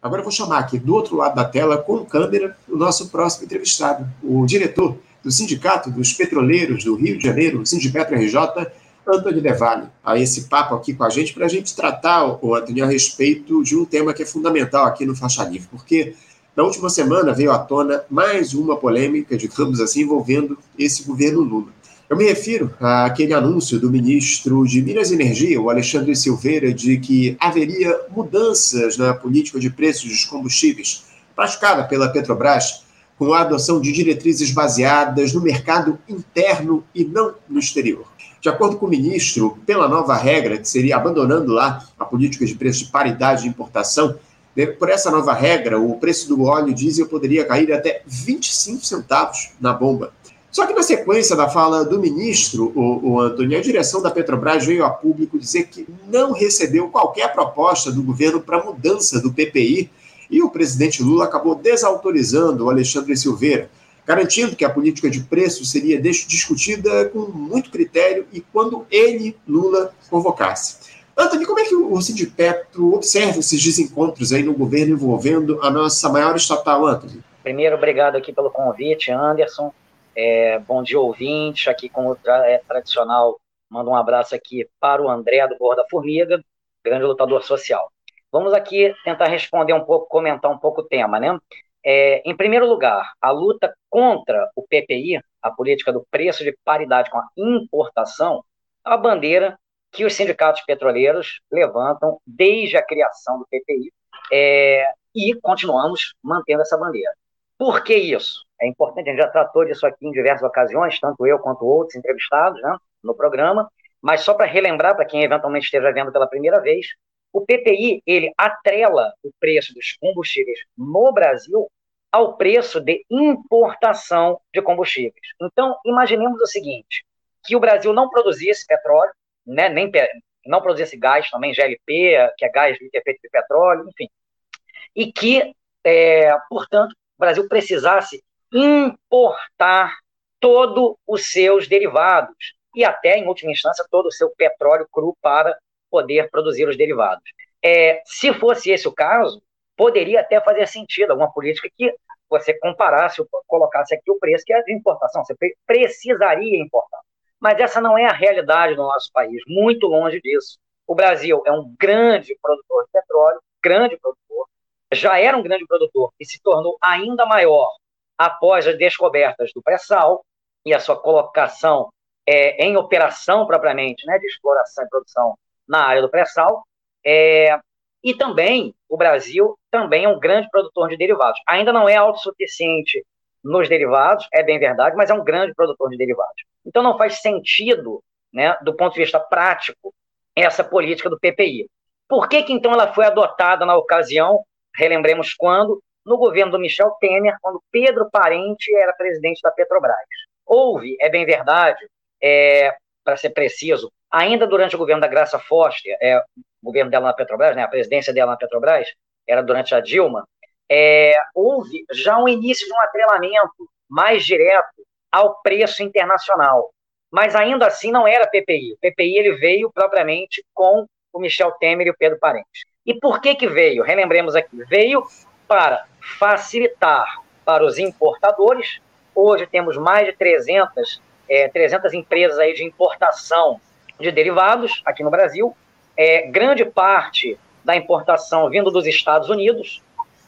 Agora eu vou chamar aqui do outro lado da tela, com câmera, o nosso próximo entrevistado, o diretor do Sindicato dos Petroleiros do Rio de Janeiro, o Sindipetro RJ, Antônio Devalle, a esse papo aqui com a gente, para a gente tratar, o Antônio, a respeito de um tema que é fundamental aqui no Faixa Livre, porque na última semana veio à tona mais uma polêmica, digamos assim, envolvendo esse governo Lula. Eu me refiro àquele anúncio do ministro de Minas e Energia, o Alexandre Silveira, de que haveria mudanças na política de preços dos combustíveis praticada pela Petrobras, com a adoção de diretrizes baseadas no mercado interno e não no exterior. De acordo com o ministro, pela nova regra, que seria abandonando lá a política de preço de paridade de importação, por essa nova regra, o preço do óleo diesel poderia cair até 25 centavos na bomba. Só que na sequência da fala do ministro, o, o Antônio, a direção da Petrobras veio a público dizer que não recebeu qualquer proposta do governo para mudança do PPI e o presidente Lula acabou desautorizando o Alexandre Silveira, garantindo que a política de preços seria discutida com muito critério e quando ele, Lula, convocasse. Antônio, como é que o Sindipetro observa esses desencontros aí no governo envolvendo a nossa maior estatal, Antônio? Primeiro, obrigado aqui pelo convite, Anderson. É, bom dia, ouvinte. Aqui, como é tradicional, mando um abraço aqui para o André do Borda Formiga, grande lutador social. Vamos aqui tentar responder um pouco, comentar um pouco o tema, né? É, em primeiro lugar, a luta contra o PPI, a política do preço de paridade com a importação, é a bandeira que os sindicatos petroleiros levantam desde a criação do PPI é, e continuamos mantendo essa bandeira. Por que isso? É importante, a gente já tratou disso aqui em diversas ocasiões, tanto eu quanto outros entrevistados né, no programa, mas só para relembrar, para quem eventualmente esteja vendo pela primeira vez, o PPI, ele atrela o preço dos combustíveis no Brasil ao preço de importação de combustíveis. Então, imaginemos o seguinte, que o Brasil não produzisse petróleo, né, nem não produzisse gás também, GLP, que é gás de efeito de petróleo, enfim, e que, é, portanto, o Brasil precisasse importar todos os seus derivados e até, em última instância, todo o seu petróleo cru para poder produzir os derivados. É, se fosse esse o caso, poderia até fazer sentido alguma política que você comparasse, colocasse aqui o preço que é de importação, você precisaria importar. Mas essa não é a realidade do nosso país, muito longe disso. O Brasil é um grande produtor de petróleo, grande produtor, já era um grande produtor e se tornou ainda maior após as descobertas do pré-sal e a sua colocação é, em operação propriamente, né, de exploração e produção na área do pré-sal. É, e também o Brasil também é um grande produtor de derivados. Ainda não é autossuficiente nos derivados, é bem verdade, mas é um grande produtor de derivados. Então não faz sentido, né, do ponto de vista prático, essa política do PPI. Por que, que então ela foi adotada na ocasião, relembremos quando, no governo do Michel Temer, quando Pedro Parente era presidente da Petrobras. Houve, é bem verdade, é, para ser preciso, ainda durante o governo da Graça Foster, é, o governo dela na Petrobras, né, a presidência dela na Petrobras, era durante a Dilma, é, houve já um início de um atrelamento mais direto ao preço internacional. Mas ainda assim não era PPI. O PPI ele veio propriamente com o Michel Temer e o Pedro Parente. E por que que veio? Relembremos aqui. Veio para facilitar para os importadores. Hoje temos mais de 300, é, 300 empresas aí de importação de derivados aqui no Brasil. É, grande parte da importação vindo dos Estados Unidos.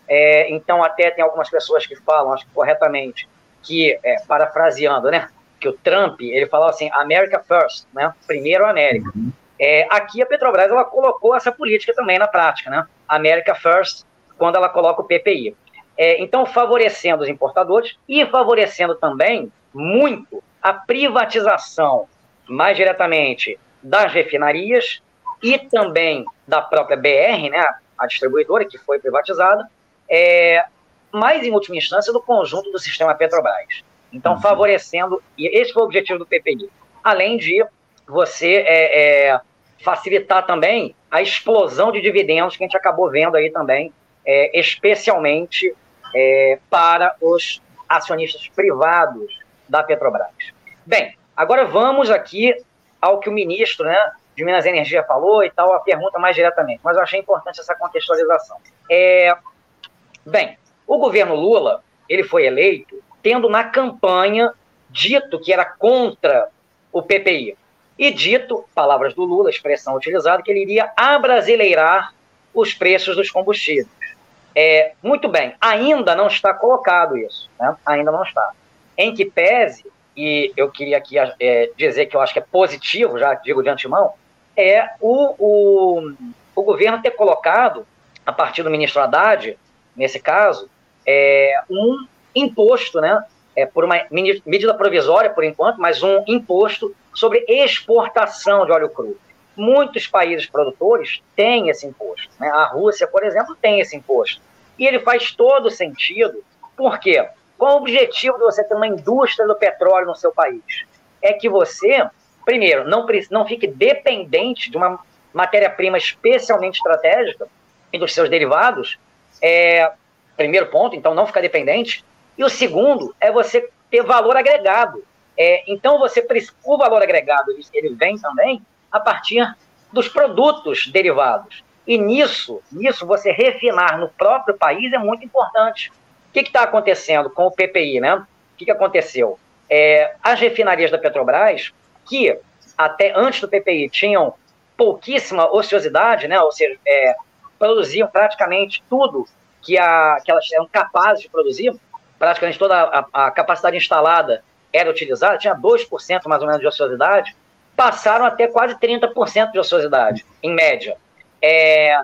É, então, até tem algumas pessoas que falam, acho que corretamente, que, é, parafraseando, né, que o Trump, ele falava assim, America first, né, primeiro América. Uhum. É, aqui a Petrobras, ela colocou essa política também na prática, né, America first, quando ela coloca o PPI. É, então, favorecendo os importadores e favorecendo também muito a privatização, mais diretamente, das refinarias e também da própria BR, né, a distribuidora que foi privatizada, é, mas em última instância do conjunto do sistema Petrobras. Então, uhum. favorecendo, e esse foi o objetivo do PPI, além de você é, é, facilitar também a explosão de dividendos que a gente acabou vendo aí também, é, especialmente é, para os acionistas privados da Petrobras. Bem, agora vamos aqui ao que o ministro né, de Minas e Energia falou e tal, a pergunta mais diretamente, mas eu achei importante essa contextualização. É, Bem, o governo Lula, ele foi eleito tendo na campanha dito que era contra o PPI. E dito, palavras do Lula, expressão utilizada, que ele iria abrasileirar os preços dos combustíveis. É, muito bem, ainda não está colocado isso, né? ainda não está. Em que pese, e eu queria aqui é, dizer que eu acho que é positivo, já digo de antemão, é o, o, o governo ter colocado, a partir do ministro Haddad, nesse caso, é, um imposto, né, é, por uma medida provisória por enquanto, mas um imposto sobre exportação de óleo cru. Muitos países produtores têm esse imposto. Né? A Rússia, por exemplo, tem esse imposto. E ele faz todo sentido. Por quê? Qual o objetivo de você ter uma indústria do petróleo no seu país? É que você, primeiro, não, não fique dependente de uma matéria-prima especialmente estratégica e dos seus derivados. É, primeiro ponto, então, não ficar dependente. E o segundo é você ter valor agregado. É, então, você o valor agregado ele vem também a partir dos produtos derivados. E nisso, nisso você refinar no próprio país é muito importante. O que está acontecendo com o PPI, né? O que, que aconteceu? É, as refinarias da Petrobras, que até antes do PPI tinham pouquíssima ociosidade, né? Ou seja, é, produziam praticamente tudo que, a, que elas eram capazes de produzir, praticamente toda a, a capacidade instalada era utilizada, tinha 2% mais ou menos de ociosidade, passaram até quase 30% de ociosidade, em média. É,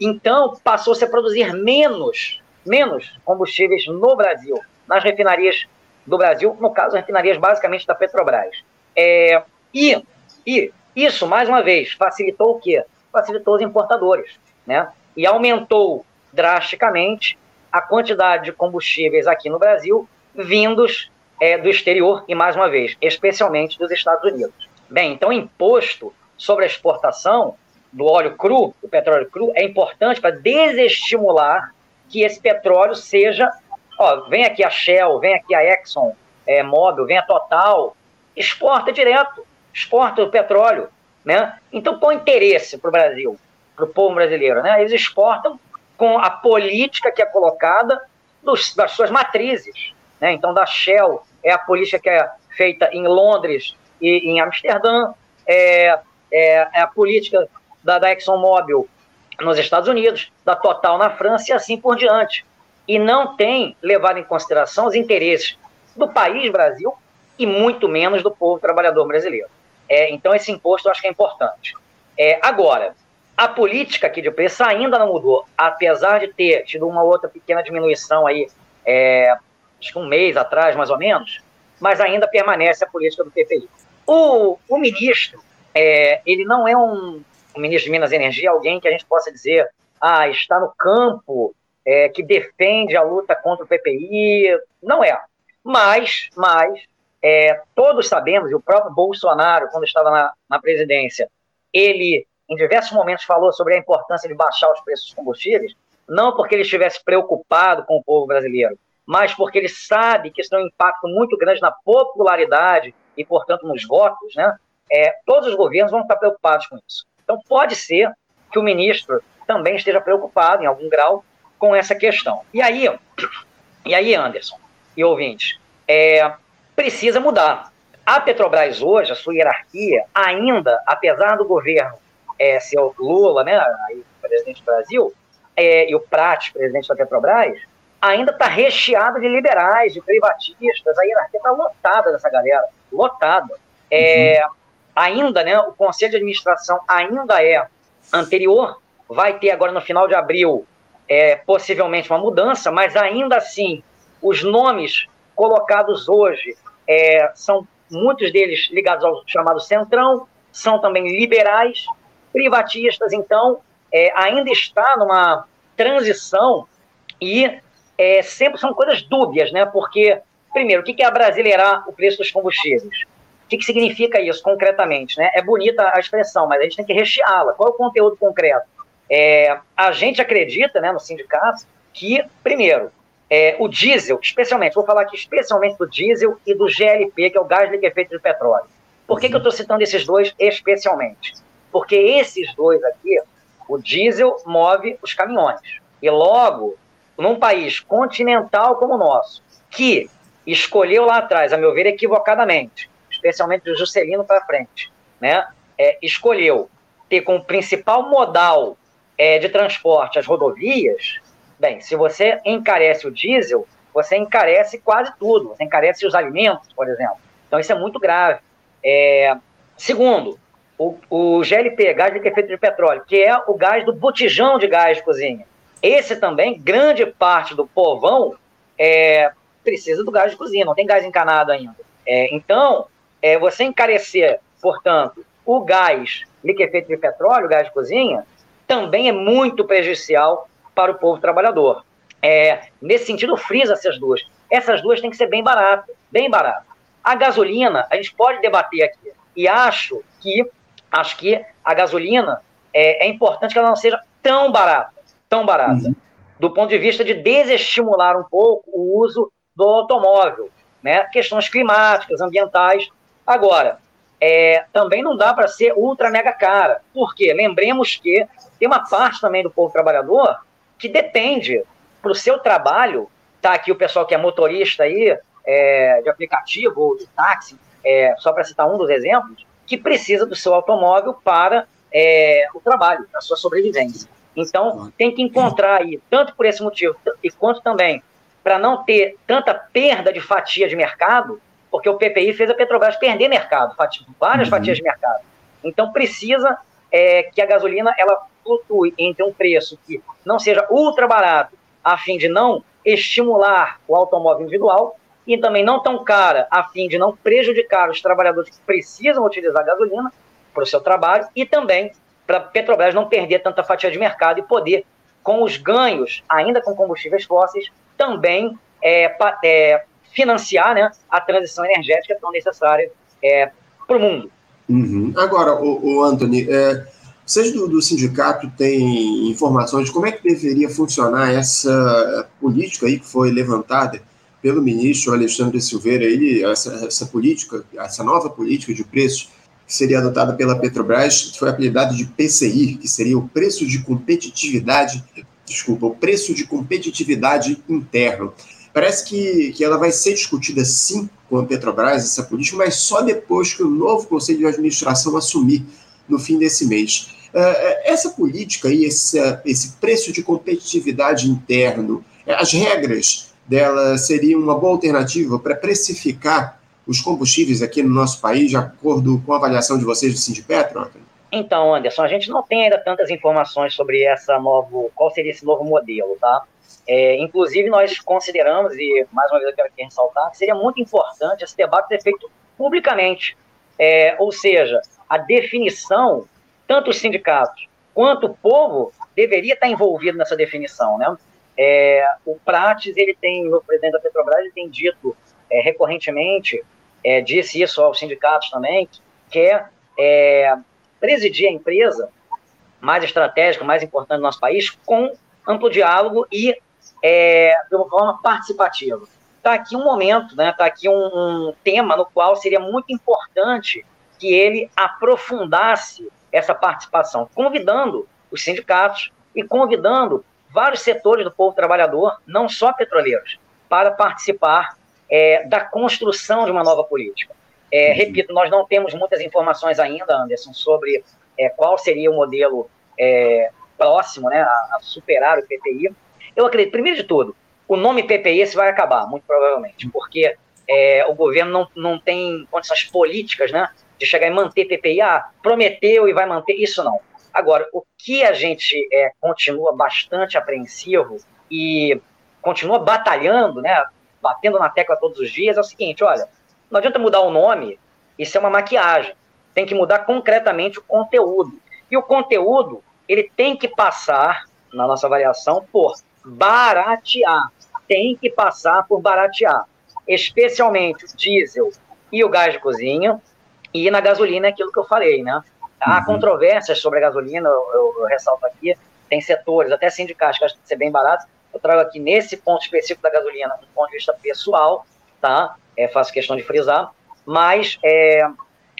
então, passou-se a produzir menos, menos combustíveis no Brasil, nas refinarias do Brasil, no caso, refinarias basicamente da Petrobras. É, e, e isso, mais uma vez, facilitou o quê? Facilitou os importadores, né? E aumentou drasticamente a quantidade de combustíveis aqui no Brasil vindos é, do exterior e, mais uma vez, especialmente dos Estados Unidos. Bem, então, imposto sobre a exportação do óleo cru, do petróleo cru, é importante para desestimular que esse petróleo seja. Ó, vem aqui a Shell, vem aqui a Exxon é, Mobil, vem a Total, exporta direto, exporta o petróleo. Né? Então, qual o interesse para o Brasil, para o povo brasileiro? Né? Eles exportam com a política que é colocada dos, das suas matrizes. Né? Então, da Shell é a política que é feita em Londres e em Amsterdã, é, é, é a política da, da ExxonMobil nos Estados Unidos, da Total na França e assim por diante. E não tem levado em consideração os interesses do país Brasil e muito menos do povo trabalhador brasileiro. É, então, esse imposto eu acho que é importante. É, agora, a política aqui de preço ainda não mudou, apesar de ter tido uma outra pequena diminuição aí, é, acho que um mês atrás, mais ou menos, mas ainda permanece a política do PPI. O, o ministro, é, ele não é um, um, ministro de Minas e Energia, alguém que a gente possa dizer, ah, está no campo, é, que defende a luta contra o PPI, não é. Mas, mas é, todos sabemos, e o próprio Bolsonaro, quando estava na, na presidência, ele em diversos momentos falou sobre a importância de baixar os preços dos combustíveis, não porque ele estivesse preocupado com o povo brasileiro, mas porque ele sabe que isso tem um impacto muito grande na popularidade e, portanto, nos votos, né? É, todos os governos vão estar preocupados com isso. Então, pode ser que o ministro também esteja preocupado, em algum grau, com essa questão. E aí, e aí Anderson e ouvintes, é, precisa mudar. A Petrobras hoje, a sua hierarquia, ainda, apesar do governo é, ser o Lula, né, presidente do Brasil, é, e o Prat, presidente da Petrobras, ainda está recheado de liberais, de privatistas, a hierarquia está lotada dessa galera, lotada. É, uhum. Ainda, né, o conselho de administração ainda é anterior, vai ter agora no final de abril é, possivelmente uma mudança, mas ainda assim, os nomes colocados hoje é, são muitos deles ligados ao chamado Centrão, são também liberais, privatistas, então, é, ainda está numa transição e é, sempre são coisas dúbias, né? Porque, primeiro, o que é abrasileirar o preço dos combustíveis? O que, significa isso concretamente? Né? É bonita a expressão, mas a gente tem que recheá-la. Qual é o conteúdo concreto? É, a gente acredita, né, no sindicato, que, primeiro, é, o diesel, especialmente, vou falar aqui especialmente do diesel e do GLP, que é o gás liquefeito de petróleo. Por que, que eu estou citando esses dois especialmente? Porque esses dois aqui, o diesel move os caminhões. E logo, num país continental como o nosso, que escolheu lá atrás, a meu ver, equivocadamente, especialmente do Juscelino para frente, né? É, escolheu ter como principal modal é, de transporte as rodovias, bem, se você encarece o diesel, você encarece quase tudo, você encarece os alimentos, por exemplo. Então isso é muito grave. É, segundo, o, o GLP, gás de efeito de petróleo, que é o gás do botijão de gás de cozinha. Esse também, grande parte do povão é, precisa do gás de cozinha, não tem gás encanado ainda. É, então, é, você encarecer, portanto, o gás liquefeito de petróleo, gás de cozinha, também é muito prejudicial para o povo trabalhador. É, nesse sentido, frisa essas duas. Essas duas têm que ser bem baratas, bem baratas. A gasolina, a gente pode debater aqui, e acho que acho que a gasolina é, é importante que ela não seja tão barata, tão barata, uhum. do ponto de vista de desestimular um pouco o uso do automóvel, né? Questões climáticas, ambientais. Agora, é, também não dá para ser ultra mega cara. Por quê? Lembremos que tem uma parte também do povo trabalhador que depende para o seu trabalho. Tá aqui o pessoal que é motorista aí, é, de aplicativo ou de táxi, é, só para citar um dos exemplos, que precisa do seu automóvel para é, o trabalho, para a sua sobrevivência. Então, tem que encontrar aí, tanto por esse motivo, e quanto também para não ter tanta perda de fatia de mercado, porque o PPI fez a Petrobras perder mercado, fatia, várias uhum. fatias de mercado. Então, precisa é, que a gasolina ela flutue entre um preço que não seja ultra barato, a fim de não estimular o automóvel individual, e também não tão cara, a fim de não prejudicar os trabalhadores que precisam utilizar gasolina para o seu trabalho e também para a Petrobras não perder tanta fatia de mercado e poder, com os ganhos, ainda com combustíveis fósseis, também é, é, financiar né, a transição energética tão necessária é, para o mundo. Uhum. Agora, o, o Anthony, é, vocês do, do, sindicato têm informações de como é que deveria funcionar essa política aí que foi levantada pelo ministro Alexandre Silveira, ele, essa, essa política, essa nova política de preço que seria adotada pela Petrobras, foi apelidada de PCI, que seria o preço de competitividade, desculpa, o preço de competitividade interno. Parece que, que ela vai ser discutida sim com a Petrobras, essa política, mas só depois que o novo Conselho de Administração assumir no fim desse mês. Uh, essa política e esse, esse preço de competitividade interno, as regras dela seria uma boa alternativa para precificar os combustíveis aqui no nosso país, de acordo com a avaliação de vocês do Sindipetro, Então, Anderson, a gente não tem ainda tantas informações sobre essa novo, qual seria esse novo modelo, tá? É, inclusive, nós consideramos, e mais uma vez eu quero aqui ressaltar, que seria muito importante esse debate ser feito publicamente. É, ou seja, a definição, tanto os sindicatos quanto o povo, deveria estar envolvido nessa definição, né? É, o Prates, ele tem, o presidente da Petrobras, ele tem dito é, recorrentemente, é, disse isso aos sindicatos também, que quer é, presidir a empresa mais estratégica, mais importante do nosso país, com amplo diálogo e é, de uma forma participativa. Está aqui um momento, está né, tá aqui um, um tema no qual seria muito importante que ele aprofundasse essa participação, convidando os sindicatos e convidando vários setores do povo trabalhador, não só petroleiros, para participar é, da construção de uma nova política. É, repito, nós não temos muitas informações ainda, Anderson, sobre é, qual seria o modelo é, próximo né, a, a, superar o PPI. Eu acredito, primeiro de tudo, o nome PPI esse vai acabar, muito provavelmente, uhum. porque é, o governo não, não tem condições políticas né, de chegar e manter PPI. Ah, prometeu e vai manter, isso não. Agora, o que a gente é, continua bastante apreensivo e continua batalhando, né, batendo na tecla todos os dias, é o seguinte: olha, não adianta mudar o nome, isso é uma maquiagem. Tem que mudar concretamente o conteúdo. E o conteúdo, ele tem que passar, na nossa avaliação, por baratear. Tem que passar por baratear. Especialmente o diesel e o gás de cozinha. E na gasolina é aquilo que eu falei, né? Há uhum. controvérsias sobre a gasolina, eu, eu, eu, ressalto aqui, tem setores, até sindicatos que acham que ser bem barato. Eu trago aqui nesse ponto específico da gasolina, um ponto de vista pessoal, tá? É, faço questão de frisar, mas é,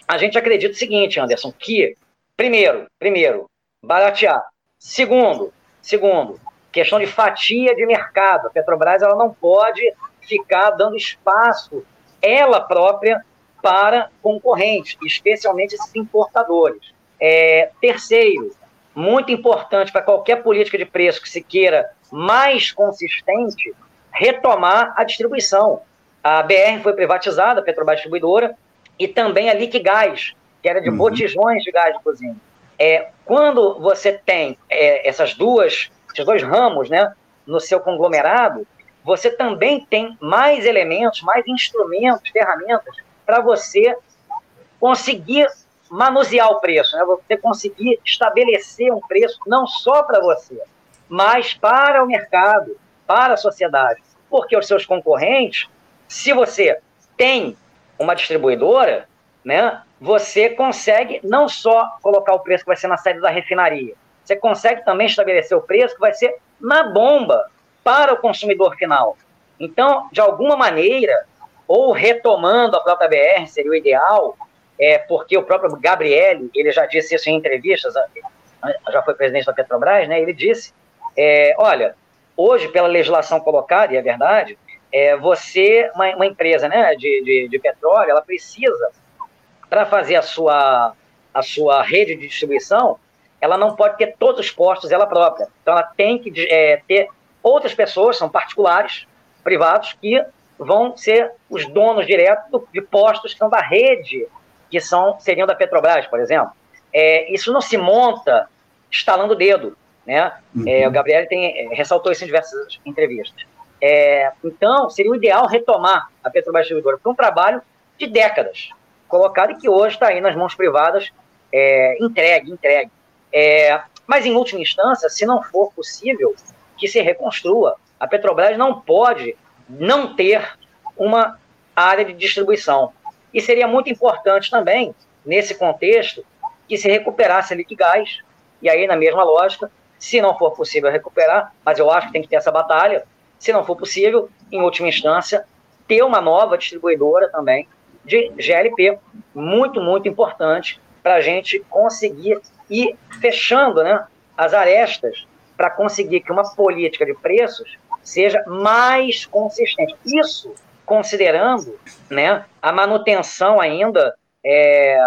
a gente acredita o seguinte, Anderson, que primeiro, primeiro, baratear. Segundo, segundo, questão de fatia de mercado. A Petrobras ela não pode ficar dando espaço ela própria para concorrentes, especialmente esses importadores. É, terceiro, muito importante para qualquer política de preço que se queira mais consistente, retomar a distribuição. A BR foi privatizada, a Petrobras Distribuidora, e também a Liquigás, que era de uhum. botijões de gás de cozinha. É, quando você tem é, essas duas, esses dois ramos né, no seu conglomerado, você também tem mais elementos, mais instrumentos, ferramentas para você conseguir manusear o preço, né? você conseguir estabelecer um preço não só para você, mas para o mercado, para a sociedade. Porque os seus concorrentes, se você tem uma distribuidora, né, você consegue não só colocar o preço que vai ser na saída da refinaria, você consegue também estabelecer o preço que vai ser na bomba para o consumidor final. Então, de alguma maneira, ou retomando a própria BR, seria o ideal, é, porque o próprio Gabriele, ele já disse isso em entrevistas, já foi presidente da Petrobras, né, ele disse, é, olha, hoje, pela legislação colocada, e é verdade, é, você, uma, uma empresa né, de, de, de, petróleo, ela precisa, para fazer a sua, a sua rede de distribuição, ela não pode ter todos os postos ela própria. Então, ela tem que é, ter outras pessoas, são particulares, privados, que vão ser os donos diretos de postos que são da rede, que são, seriam da Petrobras, por exemplo. É, isso não se monta estalando o dedo. Né? Uhum. É, o Gabriel tem, é, ressaltou isso em diversas entrevistas. É, então, seria o ideal retomar a Petrobras Distribuidora, é um trabalho de décadas, colocado e que hoje está aí nas mãos privadas, é, entregue, entregue. É, mas, em última instância, se não for possível, que se reconstrua. A Petrobras não pode não ter uma área de distribuição. E seria muito importante também, nesse contexto, que se recuperasse a Liquigás, e aí, na mesma lógica, se não for possível recuperar, mas eu acho que tem que ter essa batalha, se não for possível, em última instância, ter uma nova distribuidora também de GLP, muito, muito importante para a gente conseguir ir fechando né, as arestas para conseguir que uma política de preços seja mais consistente. Isso considerando né, a manutenção ainda é,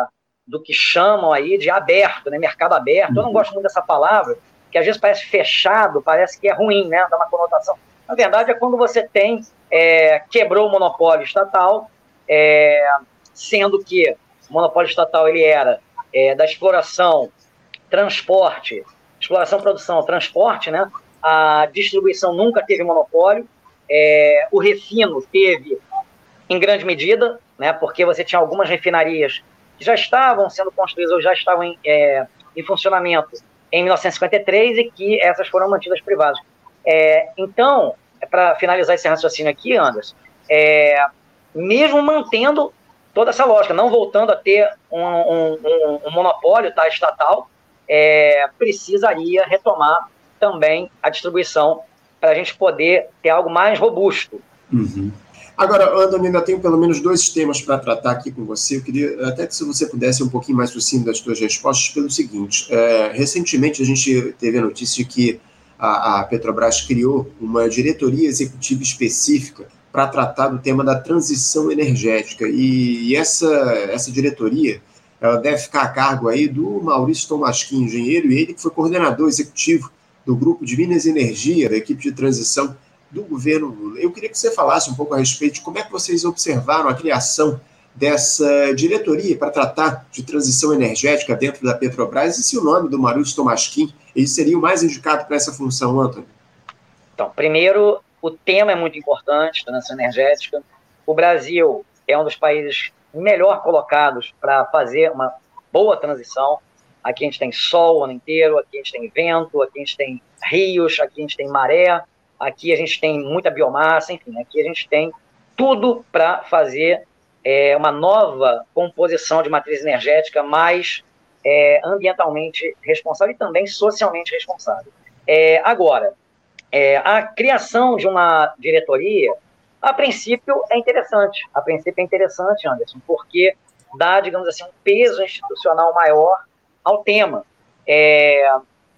do que chamam aí de aberto, né, mercado aberto. Eu não gosto muito dessa palavra, que às vezes parece fechado, parece que é ruim, né, dá uma conotação. Na verdade, é quando você tem, é, quebrou o monopólio estatal, é, sendo que o monopólio estatal ele era é, da exploração, transporte exploração, produção, transporte, né? A distribuição nunca teve monopólio. É, o refino teve, em grande medida, né? Porque você tinha algumas refinarias que já estavam sendo construídas ou já estavam em, é, em funcionamento em 1953 e que essas foram mantidas privadas. É, então, para finalizar esse raciocínio aqui, Anderson, é, mesmo mantendo toda essa lógica, não voltando a ter um, um, um, um monopólio tá, estatal, é, precisaria retomar também a distribuição para a gente poder ter algo mais robusto. Uhum. Agora, Antônio, ainda tenho pelo menos dois temas para tratar aqui com você. Eu queria até que se você pudesse um pouquinho mais sucinto das suas respostas pelo seguinte. É, recentemente a gente teve a notícia de que a, a Petrobras criou uma diretoria executiva específica para tratar do tema da transição energética. E, e essa, essa diretoria ela deve ficar a cargo aí do Maurício Tomasquim, engenheiro, e ele que foi coordenador executivo do Grupo de Minas Energia, da equipe de transição do governo Lula. Eu queria que você falasse um pouco a respeito de como é que vocês observaram a criação dessa diretoria para tratar de transição energética dentro da Petrobras e se o nome do Maurício Tomasquim ele seria o mais indicado para essa função, Antônio? Então, primeiro, o tema é muito importante, transição energética. O Brasil é um dos países melhor colocados para fazer uma boa transição. Aqui a gente tem sol o ano inteiro, aqui a gente tem vento, aqui a gente tem rios, aqui a gente tem maré, aqui a gente tem muita biomassa, enfim, aqui a gente tem tudo para fazer é, uma nova composição de matriz energética mais é, ambientalmente responsável e também socialmente responsável. É, agora, é, a criação de uma diretoria a princípio é interessante. A princípio é interessante, Anderson, porque dá, digamos assim, um peso institucional maior ao tema. É,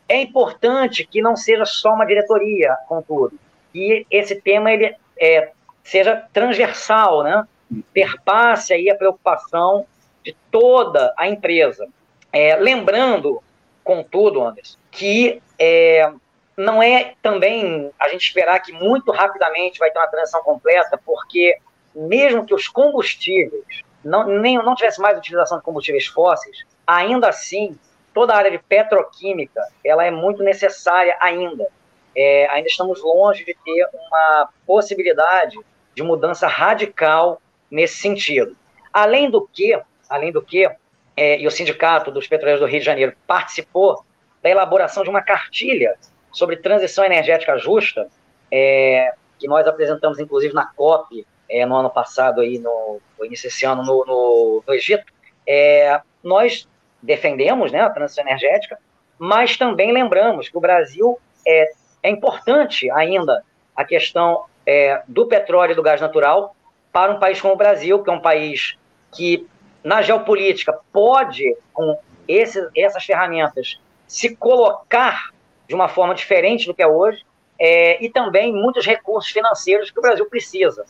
é importante que não seja só uma diretoria, contudo, que esse tema ele é, seja transversal, né? Perpasse aí a preocupação de toda a empresa. É, lembrando, contudo, Anderson, que é, não é também a gente esperar que muito rapidamente vai ter uma transição completa, porque mesmo que os combustíveis não, nem, não tivesse mais utilização de combustíveis fósseis, ainda assim, toda a área de petroquímica ela é muito necessária ainda. É, ainda estamos longe de ter uma possibilidade de mudança radical nesse sentido. Além do que, além do que, é, e o Sindicato dos Petroleiros do Rio de Janeiro participou da elaboração de uma cartilha sobre transição energética justa, é, que nós apresentamos inclusive na COP é, no ano passado, aí no, no início desse ano, no, no, no Egito. É, nós defendemos né, a transição energética, mas também lembramos que o Brasil é, é importante ainda a questão é, do petróleo e do gás natural para um país como o Brasil, que é um país que, na geopolítica, pode, com esse, essas ferramentas, se colocar de uma forma diferente do que é hoje, é, e também muitos recursos financeiros que o Brasil precisa.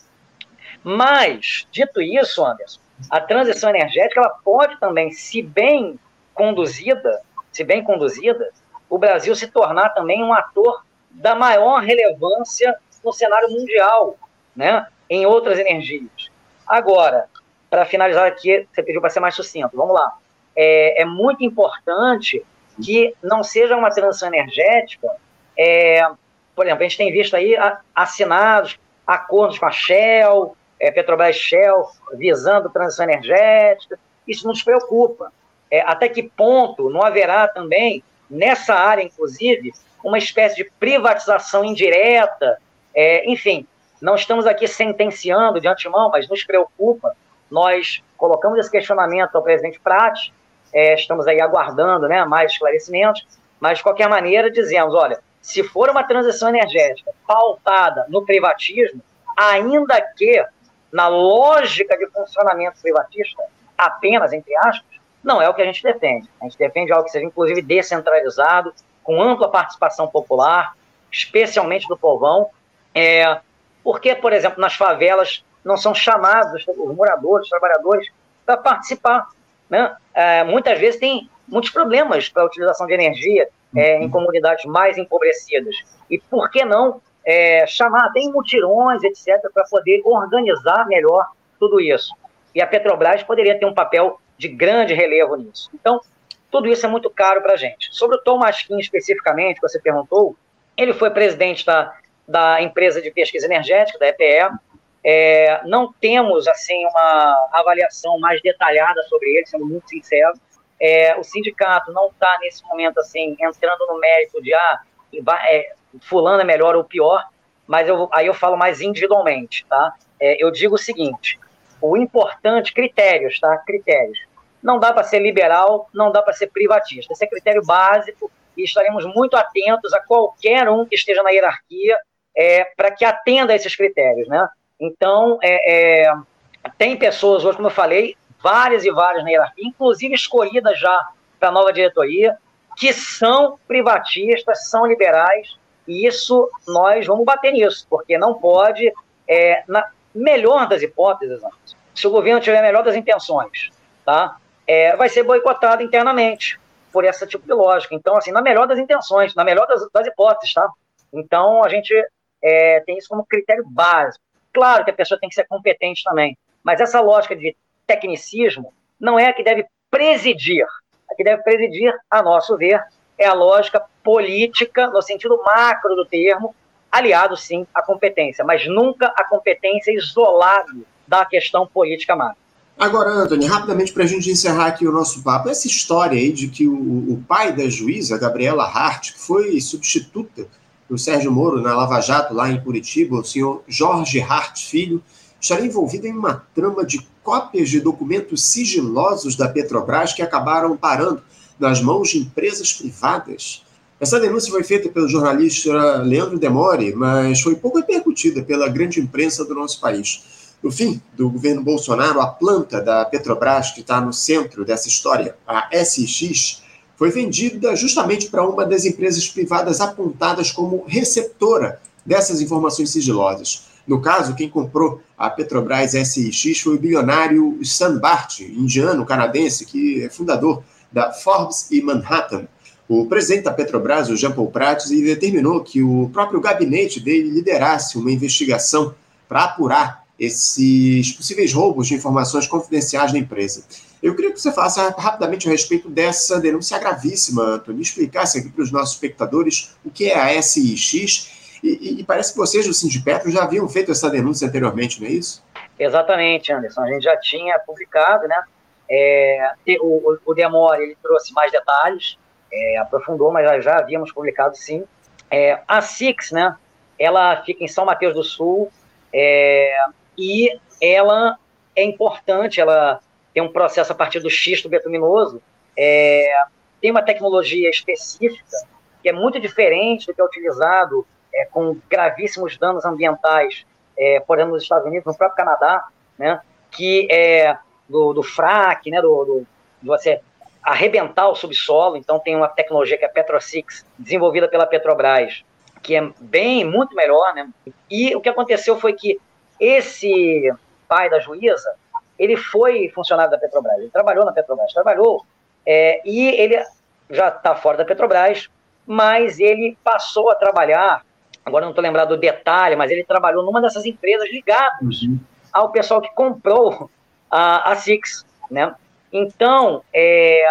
Mas, dito isso, Anderson, a transição energética ela pode também, se bem conduzida, se bem conduzida, o Brasil se tornar também um ator da maior relevância no cenário mundial, né, em outras energias. Agora, para finalizar aqui, você pediu para ser mais sucinto, vamos lá. É, é, muito importante que não seja uma transição energética. É, por exemplo, a gente tem visto aí assinados acordos com a Shell, é, Petrobras Shell, visando transição energética. Isso nos preocupa. É, até que ponto não haverá também, nessa área, inclusive, uma espécie de privatização indireta é, enfim, não estamos aqui sentenciando de antemão, mas nos preocupa. Nós colocamos esse questionamento ao presidente Prat, é, estamos aí aguardando né, mais esclarecimentos, mas de qualquer maneira dizemos, olha, se for uma transição energética pautada no privatismo, ainda que na lógica de funcionamento privatista, apenas entre aspas, não é o que a gente defende. A gente defende algo que seja, inclusive, descentralizado, com ampla participação popular, especialmente do povão, é, por que, por exemplo, nas favelas não são chamados os moradores, os trabalhadores, para participar? Né? É, muitas vezes tem muitos problemas para a utilização de energia é, em comunidades mais empobrecidas. E por que não é, chamar, tem mutirões, etc., para poder organizar melhor tudo isso? E a Petrobras poderia ter um papel de grande relevo nisso. Então, tudo isso é muito caro para a gente. Sobre o Tom Maskin especificamente, que você perguntou, ele foi presidente da da empresa de pesquisa energética, da EPE. É, não temos assim uma avaliação mais detalhada sobre ele, sendo muito sincero. É, o sindicato não está nesse momento assim entrando no mérito de ah, é, fulano é melhor ou pior, mas eu, aí eu falo mais individualmente, tá? É, eu digo o seguinte: o importante critérios, tá? Critérios. Não dá para ser liberal, não dá para ser privatista. Esse é critério básico e estaremos muito atentos a qualquer um que esteja na hierarquia é, para que atenda a esses critérios, né? Então, é, é, tem pessoas hoje, como eu falei, várias e várias na hierarquia, inclusive escolhidas já para a nova diretoria, que são privatistas, são liberais, e isso nós vamos bater nisso, porque não pode, é, na melhor das hipóteses, se o governo tiver a melhor das intenções, tá, é, vai ser boicotado internamente por esse tipo de lógica. Então, assim, na melhor das intenções, na melhor das, das hipóteses, tá? Então, a gente é, tem isso como critério básico. Claro que a pessoa tem que ser competente também, mas essa lógica de tecnicismo não é a que deve presidir. A que deve presidir, a nosso ver, é a lógica política, no sentido macro do termo, aliado, sim, à competência, mas nunca a competência isolada da questão política macro. Agora, Anthony, rapidamente para a gente encerrar aqui o nosso papo, essa história aí de que o, o pai da juíza, Gabriela Hart, que foi substituta do Sérgio Moro na Lava Jato, lá em Curitiba, o senhor Jorge Hart Filho, estaria envolvido em uma trama de cópias de documentos sigilosos da Petrobras que acabaram parando nas mãos de empresas privadas. Essa denúncia foi feita pelo jornalista Leandro Demore, mas foi pouco repercutida pela grande imprensa do nosso país. No fim do governo Bolsonaro, a planta da Petrobras, que está no centro dessa história, a SX, foi vendida justamente para uma das empresas privadas apontadas como receptora dessas informações sigilosas. No caso, quem comprou a Petrobras SIX foi o bilionário Sam Bart, indiano canadense, que é fundador da Forbes e Manhattan. O presidente da Petrobras, o Jean Paul Prats, determinou que o próprio gabinete dele liderasse uma investigação para apurar esses possíveis roubos de informações confidenciais da empresa. Eu queria que você falasse rapidamente a respeito dessa denúncia gravíssima, Antônio, explicasse aqui para os nossos espectadores o que é a SIX e, e, parece que vocês do Sindipetro já haviam feito essa denúncia anteriormente, não é isso? Exatamente, Anderson. A gente já tinha publicado, né? É, o, o Demore ele trouxe mais detalhes, é, aprofundou, mas já, já havíamos publicado sim. É, a Six, né? Ela fica em São Mateus do Sul é, e ela é importante, ela tem um processo a partir do xisto betuminoso, é, tem uma tecnologia específica que é muito diferente do que é utilizado é, com gravíssimos danos ambientais, é, por exemplo, nos Estados Unidos, no próprio Canadá, né, que é do, do frac, né, do, do, do você arrebentar o subsolo. Então, tem uma tecnologia que é a PetroSix, desenvolvida pela Petrobras, que é bem, muito melhor. Né? E o que aconteceu foi que esse pai da juíza, ele foi funcionário da Petrobras, ele trabalhou na Petrobras, trabalhou, é, e ele já está fora da Petrobras, mas ele passou a trabalhar agora não estou lembrado do detalhe, mas ele trabalhou numa dessas empresas ligadas uhum. ao pessoal que comprou a, a Six, né? Então, é,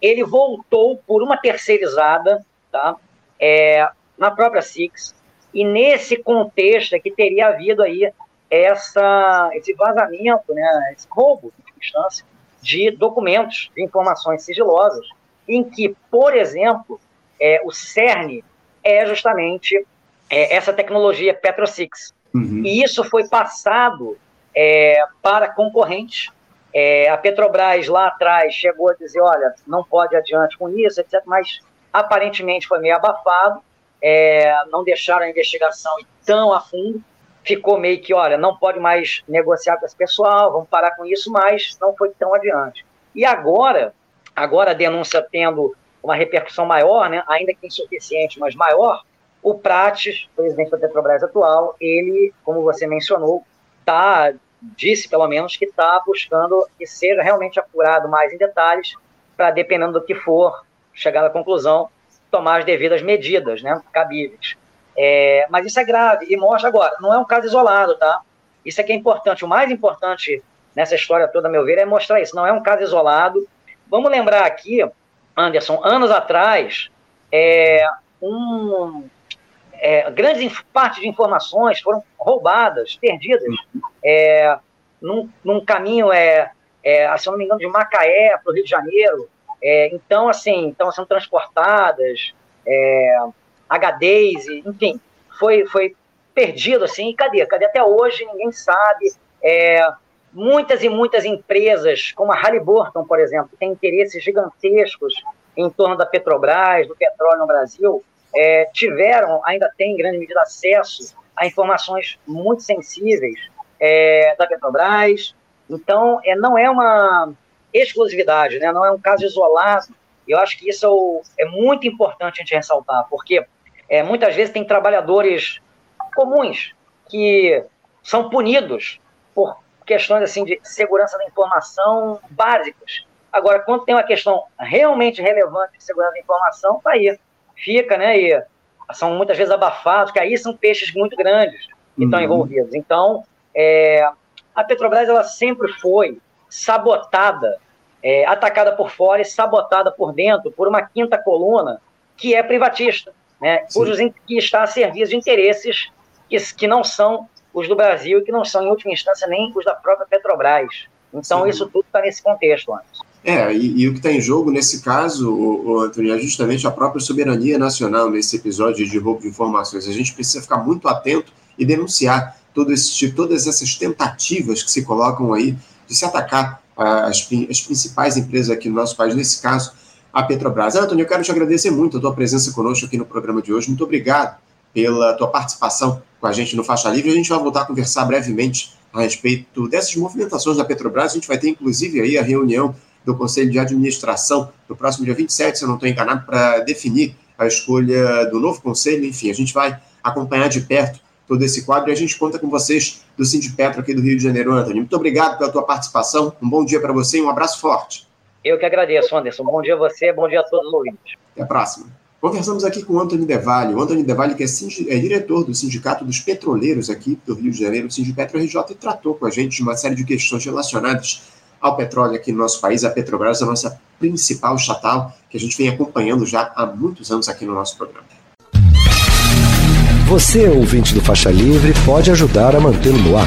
ele voltou por uma terceirizada, tá? É, na própria Six, e nesse contexto é que teria havido aí essa, esse vazamento, né, esse roubo, de instância, de documentos, de informações sigilosas, em que, por exemplo, é, o CERN é justamente é, essa tecnologia PetroSix. Uhum. E isso foi passado é, para concorrentes. É, a Petrobras lá atrás chegou a dizer, olha, não pode adiante com isso, etc. Mas aparentemente foi meio abafado, é, não deixaram a investigação tão a fundo, ficou meio que, olha, não pode mais negociar com esse pessoal, vamos parar com isso, mas não foi tão adiante. E agora, agora a denúncia tendo uma repercussão maior, né, ainda que insuficiente, mas maior, o Prates, presidente da Petrobras atual, ele, como você mencionou, tá, disse pelo menos que está buscando que seja realmente apurado mais em detalhes para, dependendo do que for, chegar à conclusão, tomar as devidas medidas né, cabíveis. É, mas isso é grave e mostra agora, não é um caso isolado, tá? Isso é que é importante. O mais importante nessa história toda, a meu ver, é mostrar isso. Não é um caso isolado. Vamos lembrar aqui, Anderson, anos atrás, é, um, é, grandes partes de informações foram roubadas, perdidas, é, num, num, caminho, é, é, se não me engano, de Macaé para o Rio de Janeiro. É, então, assim, estão sendo transportadas, é, HDs, enfim, foi, foi perdido, assim, e cadê? Cadê até hoje? Ninguém sabe. É, muitas e muitas empresas, como a Halliburton, por exemplo, que tem interesses gigantescos em torno da Petrobras, do petróleo no Brasil, é, tiveram, ainda têm em grande medida acesso a informações muito sensíveis é, da Petrobras. Então, é, não é uma exclusividade, né? não é um caso isolado. Eu acho que isso é, o, é muito importante a gente ressaltar, porque é, muitas vezes tem trabalhadores comuns que são punidos por questões assim de segurança da informação básicas. Agora, quando tem uma questão realmente relevante de segurança da informação, tá aí fica, né? E são muitas vezes abafados, que aí são peixes muito grandes que uhum. estão envolvidos. Então, é, a Petrobras ela sempre foi sabotada, é, atacada por fora e sabotada por dentro por uma quinta coluna que é privatista, né? Cujos, que está a serviço de interesses que, que não são os do Brasil e que não são, em última instância, nem os da própria Petrobras. Então, Sim. isso tudo está nesse contexto, Anderson. É, e, e o que está em jogo nesse caso, o, o Antônio, é justamente a própria soberania nacional nesse episódio de roubo de informações. A gente precisa ficar muito atento e denunciar todo esse, todas essas tentativas que se colocam aí de se atacar as, as principais empresas aqui no nosso país, nesse caso, a Petrobras. Antônio, eu quero te agradecer muito a tua presença conosco aqui no programa de hoje. Muito obrigado pela tua participação com a gente no Faixa Livre. A gente vai voltar a conversar brevemente a respeito dessas movimentações da Petrobras. A gente vai ter, inclusive, aí a reunião do Conselho de Administração no próximo dia 27, se eu não estou enganado, para definir a escolha do novo conselho. Enfim, a gente vai acompanhar de perto todo esse quadro e a gente conta com vocês do Sindipetro aqui do Rio de Janeiro, Antônio. Muito obrigado pela tua participação, um bom dia para você e um abraço forte. Eu que agradeço, Anderson. Bom dia a você, bom dia a todos os ouvintes. Até a próxima. Conversamos aqui com o Antônio Devalho. O Antônio Devalho, que é, é, diretor do Sindicato dos Petroleiros aqui do Rio de Janeiro, o Sindipetro RJ, e tratou com a gente de uma série de questões relacionadas ao petróleo aqui no nosso país. A Petrobras, a nossa principal estatal, que a gente vem acompanhando já há muitos anos aqui no nosso programa. Você, ouvinte do Faixa Livre, pode ajudar a mantê-lo no ar.